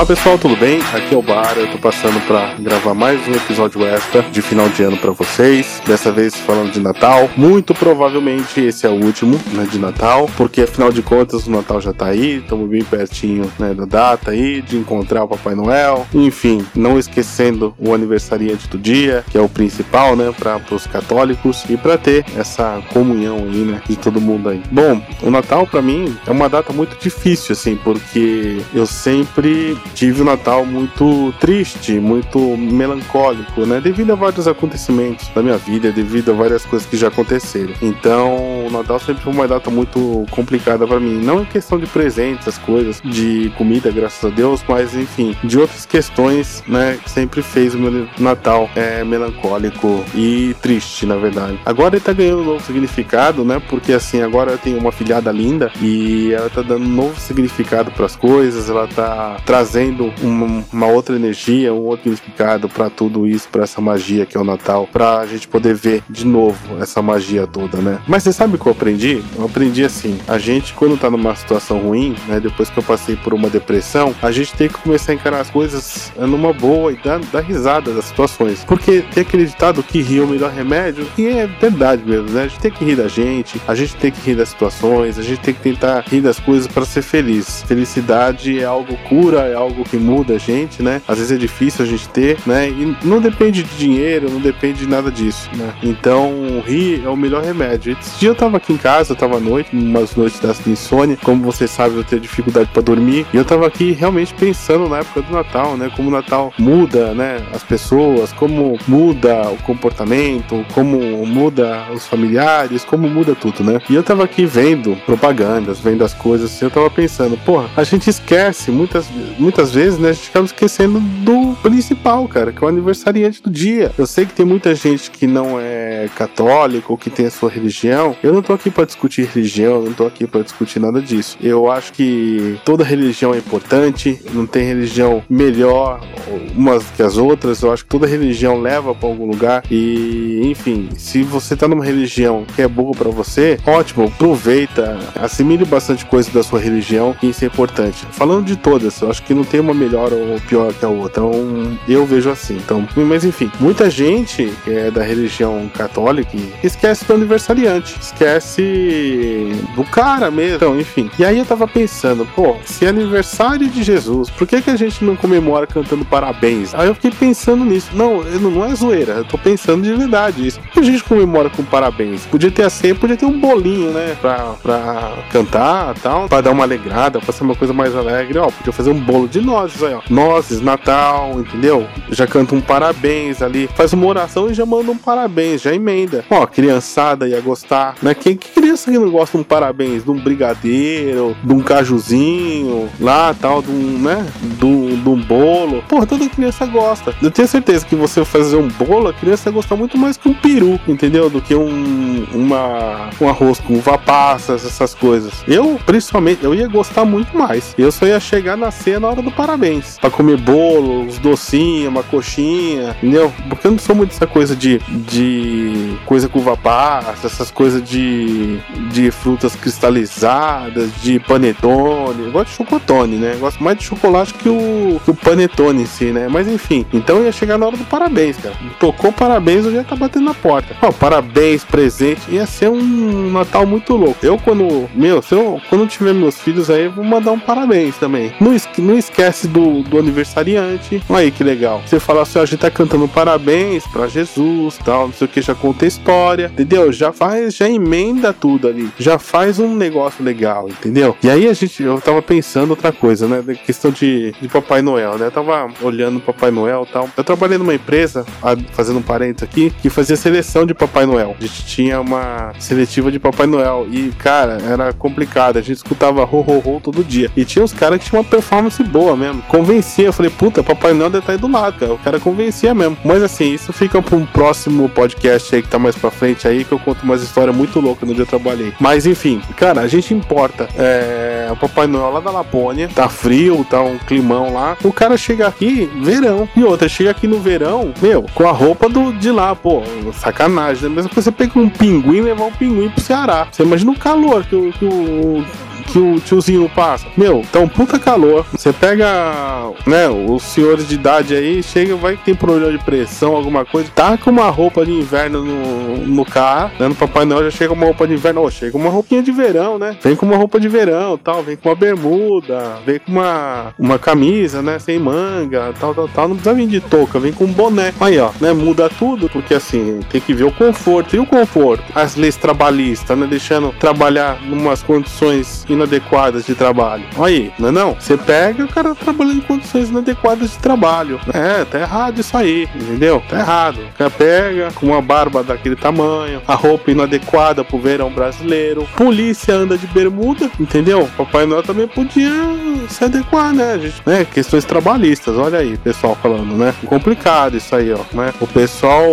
Olá pessoal, tudo bem? Aqui é o Bar, eu tô passando para gravar mais um episódio extra de final de ano para vocês. Dessa vez falando de Natal. Muito provavelmente esse é o último, né, de Natal, porque afinal de contas o Natal já tá aí, estamos bem pertinho, né, da data aí de encontrar o Papai Noel. Enfim, não esquecendo o aniversariante do dia, que é o principal, né, para os católicos e para ter essa comunhão aí, né, de todo mundo aí. Bom, o Natal para mim é uma data muito difícil assim, porque eu sempre tive um Natal muito triste, muito melancólico, né? Devido a vários acontecimentos da minha vida, devido a várias coisas que já aconteceram. Então, o Natal sempre foi uma data muito complicada para mim. Não em questão de presentes, as coisas, de comida, graças a Deus, mas enfim, de outras questões, né? Sempre fez o meu Natal é, melancólico e triste, na verdade. Agora ele tá ganhando um novo significado, né? Porque assim, agora eu tenho uma filhada linda e ela tá dando um novo significado para as coisas, ela tá trazendo trazendo uma, uma outra energia, um outro significado para tudo isso, para essa magia que é o Natal, para a gente poder ver de novo essa magia toda, né? Mas você sabe o que eu aprendi? Eu aprendi assim: a gente, quando tá numa situação ruim, né? Depois que eu passei por uma depressão, a gente tem que começar a encarar as coisas numa boa e dar, dar risada das situações. Porque tem aquele ditado que rir é o melhor remédio, e é verdade mesmo, né? A gente tem que rir da gente, a gente tem que rir das situações, a gente tem que tentar rir das coisas para ser feliz. Felicidade é algo cura, é algo algo que muda a gente, né? Às vezes é difícil a gente ter, né? E não depende de dinheiro, não depende de nada disso, né? Então, rir é o melhor remédio. Esse dia eu tava aqui em casa, eu tava à noite, umas noites das de insônia, como você sabe, eu tenho dificuldade para dormir, e eu tava aqui realmente pensando na época do Natal, né? Como o Natal muda, né? As pessoas, como muda o comportamento, como muda os familiares, como muda tudo, né? E eu tava aqui vendo propagandas, vendo as coisas, e eu tava pensando, porra, a gente esquece muitas, muitas muitas vezes, né, a gente acaba esquecendo do principal, cara, que é o aniversariante do dia. Eu sei que tem muita gente que não é católico ou que tem a sua religião. Eu não tô aqui para discutir religião, não tô aqui para discutir nada disso. Eu acho que toda religião é importante, não tem religião melhor umas que as outras. Eu acho que toda religião leva para algum lugar e, enfim, se você tá numa religião que é boa para você, ótimo, aproveita, assimile bastante coisa da sua religião, isso é importante. Falando de todas, eu acho que não tem uma melhor ou pior que a outra. Então, eu vejo assim. Então, mas enfim, muita gente que é da religião católica esquece do aniversariante, esquece do cara mesmo. Então, enfim. E aí eu tava pensando, pô, se é aniversário de Jesus, por que, que a gente não comemora cantando parabéns? Aí eu fiquei pensando nisso. Não, não é zoeira, eu tô pensando de verdade isso. Por que a gente comemora com parabéns? Podia ter assim, podia ter um bolinho, né? Pra, pra cantar tal, pra dar uma alegrada, pra ser uma coisa mais alegre. Ó, podia fazer um bolo de nozes aí, ó. Nozes, Natal, entendeu? Já canta um parabéns ali, faz uma oração e já manda um parabéns, já emenda. Ó, criançada ia gostar, né? Quem que criança que não gosta de um parabéns? De um brigadeiro, de um cajuzinho, lá tal, de um, né? De um, de um bolo. Porra, toda criança gosta. Eu tenho certeza que você fazer um bolo, a criança gosta muito mais que um peru, entendeu? Do que um, uma, um arroz com uva passas, essas coisas. Eu, principalmente, eu ia gostar muito mais. Eu só ia chegar na ceia na hora do parabéns. Pra comer bolo, uns docinhos, uma coxinha, entendeu? Porque eu não sou muito essa coisa de, de coisa com uva passa, essas coisas de, de frutas cristalizadas, de panetone. Eu gosto de chocotone, né? Eu gosto mais de chocolate que o, que o panetone em si, né? Mas enfim, então ia chegar na hora do parabéns, cara. Tocou parabéns, eu já tá batendo na porta. Ó, parabéns, presente. Ia ser um Natal muito louco. Eu, quando, meu, se eu, quando tiver meus filhos aí, vou mandar um parabéns também. Não, não esquece do, do aniversariante. Olha aí que legal. Você fala assim, a gente tá cantando parabéns para Jesus, tal, não sei o que, já conta história, entendeu? Já faz, já emenda tudo ali, já faz um negócio legal, entendeu? E aí a gente, eu tava pensando outra coisa, né? Da questão de, de Papai Noel, né? Eu tava olhando Papai Noel tal. Eu trabalhei numa empresa, fazendo um parênteses aqui, que fazia seleção de Papai Noel. A gente tinha uma seletiva de Papai Noel. E, cara, era complicado. A gente escutava ho todo dia. E tinha os caras que tinham uma performance boa mesmo. Convencia. Eu falei, puta, Papai Noel deve estar tá aí do lado, cara. O cara convencia mesmo. Mas assim, isso fica pra um próximo podcast aí que tá mais pra frente aí, que eu conto umas histórias muito loucas no dia eu trabalhei. Mas enfim, cara, a gente importa. É, o Papai Noel lá da Lapônia, tá frio, tá um climão lá. O cara chega aqui, verão. E outra, chega aqui no verão, meu, com a roupa do, de lá, pô, sacanagem, né? Mesmo que você pega um pinguim levar um pinguim pro Ceará. Você imagina o calor que, que o que o tiozinho passa. Meu, tá um puta calor. Você pega, né, os senhores de idade aí, chega, vai que tem problema de pressão, alguma coisa, tá com uma roupa de inverno no, no carro, né? No Papai Noel já chega uma roupa de inverno, oh, chega uma roupinha de verão, né? Vem com uma roupa de verão, tal, vem com uma bermuda, vem com uma, uma camisa, né, sem manga, tal, tal, tal. Não precisa vir de touca, vem com um boné. Aí, ó, né, muda tudo, porque assim, tem que ver o conforto. E o conforto? As leis trabalhistas, né, deixando trabalhar em umas condições inadequadas de trabalho. Aí, não é não? Você pega o cara trabalhando em condições inadequadas de trabalho. É, tá errado isso aí, entendeu? Tá errado. O cara pega com uma barba daquele tamanho, a roupa inadequada pro verão brasileiro, polícia anda de bermuda, entendeu? Papai Noel também podia se adequar, né, gente? Né? Questões trabalhistas, olha aí, pessoal falando, né? Complicado isso aí, ó, né? O pessoal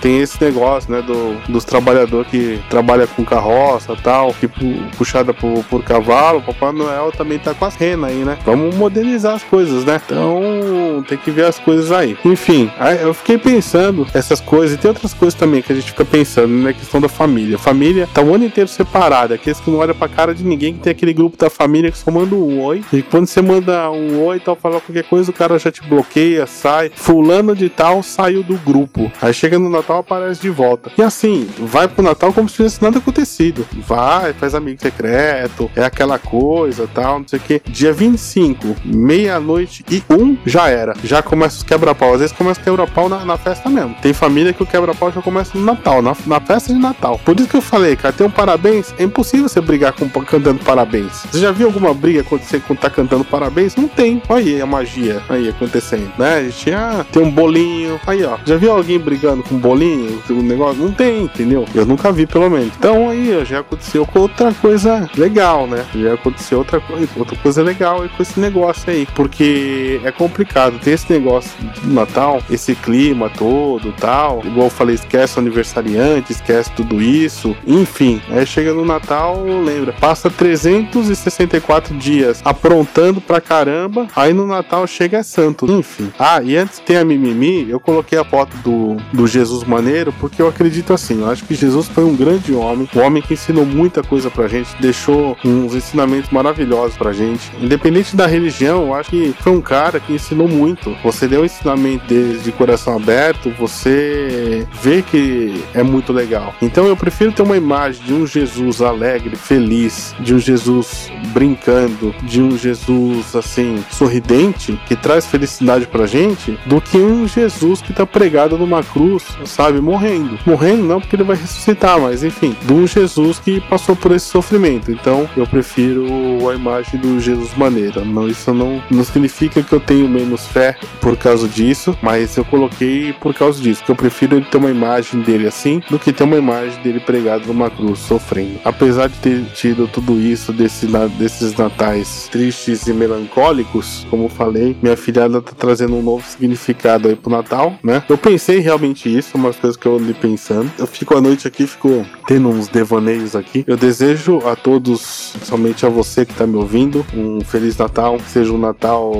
tem esse negócio, né, do, dos trabalhadores que trabalha com carroça tal, que puxada por, por cavalo, Papai Noel também tá com as renas aí, né? Vamos modernizar as coisas, né? Então tem que ver as coisas aí. Enfim, eu fiquei pensando essas coisas e tem outras coisas também que a gente fica pensando né? questão da família. Família tá o ano inteiro separada, aqueles que não olham pra cara de ninguém, que tem aquele grupo da família que só manda um oi. E quando você manda um oi e tal, fala qualquer coisa, o cara já te bloqueia, sai. Fulano de tal saiu do grupo. Aí chega no Natal, aparece de volta. E assim, vai pro Natal como se tivesse nada acontecido. Vai, faz amigo secreto, é aquela coisa tal, não sei o que. Dia 25, meia-noite e um, já era. Já começa os quebra-pau. Às vezes começa o quebra-pau na, na, festa mesmo. Tem família que o quebra-pau já começa no Natal, na, na festa de Natal. Por isso que eu falei, cara, tem um parabéns. É impossível você brigar com cantando parabéns. Você já viu alguma briga acontecer quando tá cantando parabéns? Não tem. Olha aí a magia aí acontecendo, né? A gente ah, tem um bolinho. Aí, ó. Já viu alguém brigando com um bolinho? Um negócio? Não tem, entendeu? Eu nunca vi, pelo menos. Então aí, ó, já aconteceu com outra coisa legal, né? Já aconteceu outra coisa, outra coisa legal aí com esse negócio aí. Porque é complicado. Tem esse negócio do Natal, esse clima todo tal. Igual eu falei, esquece o aniversariante, esquece tudo isso. Enfim, aí chega no Natal, lembra, passa 364 dias aprontando pra caramba. Aí no Natal chega é santo. Enfim. Ah, e antes tem a mimimi, eu coloquei a foto do, do Jesus Maneiro, porque eu acredito assim, eu acho que Jesus foi um grande homem, um homem que ensinou muita coisa pra gente, deixou uns ensinamentos maravilhosos pra gente. Independente da religião, eu acho que foi um cara que ensinou muito. Você deu o ensinamento dele de coração aberto, você vê que é muito legal. Então eu prefiro ter uma imagem de um Jesus alegre, feliz, de um Jesus brincando, de um Jesus assim, sorridente, que traz felicidade pra gente, do que um Jesus que tá pregado numa cruz, sabe, morrendo. Morrendo não porque ele vai ressuscitar, mas enfim, de um Jesus que passou por esse sofrimento. Então eu prefiro a imagem do Jesus maneira. Não, isso não, não significa que eu tenho menos fé por causa disso, mas eu coloquei por causa disso, que eu prefiro ter uma imagem dele assim do que ter uma imagem dele pregado numa cruz sofrendo. Apesar de ter tido tudo isso desse, desses natais tristes e melancólicos, como falei, minha filhada tá trazendo um novo significado aí pro Natal, né? Eu pensei realmente isso, umas coisas que eu andei pensando. Eu fico a noite aqui, fico tendo uns devaneios aqui. Eu desejo a todos, somente a você que tá me ouvindo, um Feliz Natal. Seja um Natal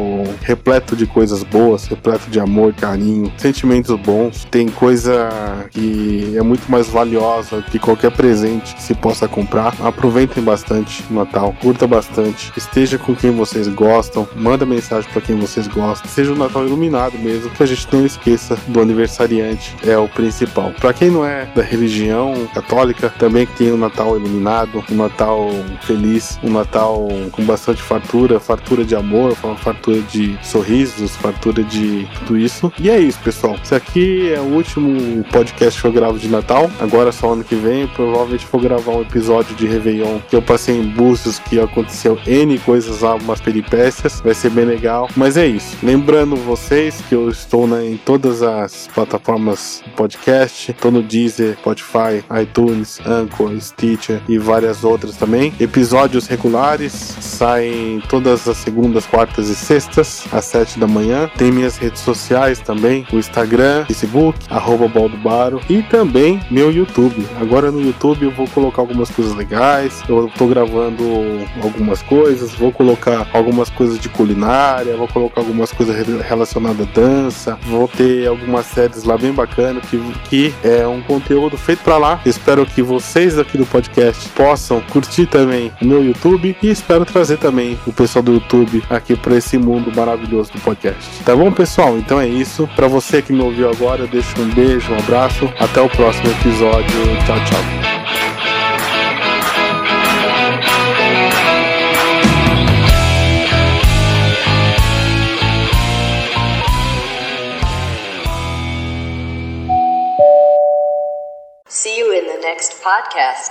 repleto de coisas boas, repleto de amor, carinho, sentimentos bons. Tem coisa que é muito mais valiosa que qualquer presente que se possa comprar. Aproveitem bastante o Natal, curta bastante, esteja com quem vocês gostam, manda mensagem para quem vocês gostam. Seja um Natal iluminado mesmo, que a gente não esqueça do aniversariante, é o principal. Para quem não é da religião católica, também tem o um Natal iluminado, um Natal feliz, um Natal com bastante fartura, fartura de amor, fartura de sorrisos, fartura de tudo isso. E é isso, pessoal. Esse aqui é o último podcast que eu gravo de Natal. Agora só ano que vem, provavelmente vou gravar um episódio de Réveillon que eu passei em Búzios, que aconteceu N coisas lá, umas peripécias. Vai ser bem legal. Mas é isso. Lembrando vocês que eu estou né, em todas as plataformas podcast. Estou no Deezer, Spotify, iTunes, Anchor, Stitcher e várias outras também. Episódios regulares saem todas as segundas, quartas e sextas, às sete da manhã. Tem minhas redes sociais também, o Instagram, Facebook, arroba Baldobaro e também meu YouTube. Agora no YouTube eu vou colocar algumas coisas legais, eu tô gravando algumas coisas, vou colocar algumas coisas de culinária, vou colocar algumas coisas relacionadas à dança, vou ter algumas séries lá bem bacanas que, que é um conteúdo feito para lá. Espero que vocês aqui do podcast possam curtir também o meu YouTube e espero trazer também o pessoal do YouTube aqui para esse mundo maravilhoso do podcast. Tá bom, pessoal? Então é isso. Para você que me ouviu agora, eu deixo um beijo, um abraço. Até o próximo episódio. Tchau, tchau. See you in the next podcast.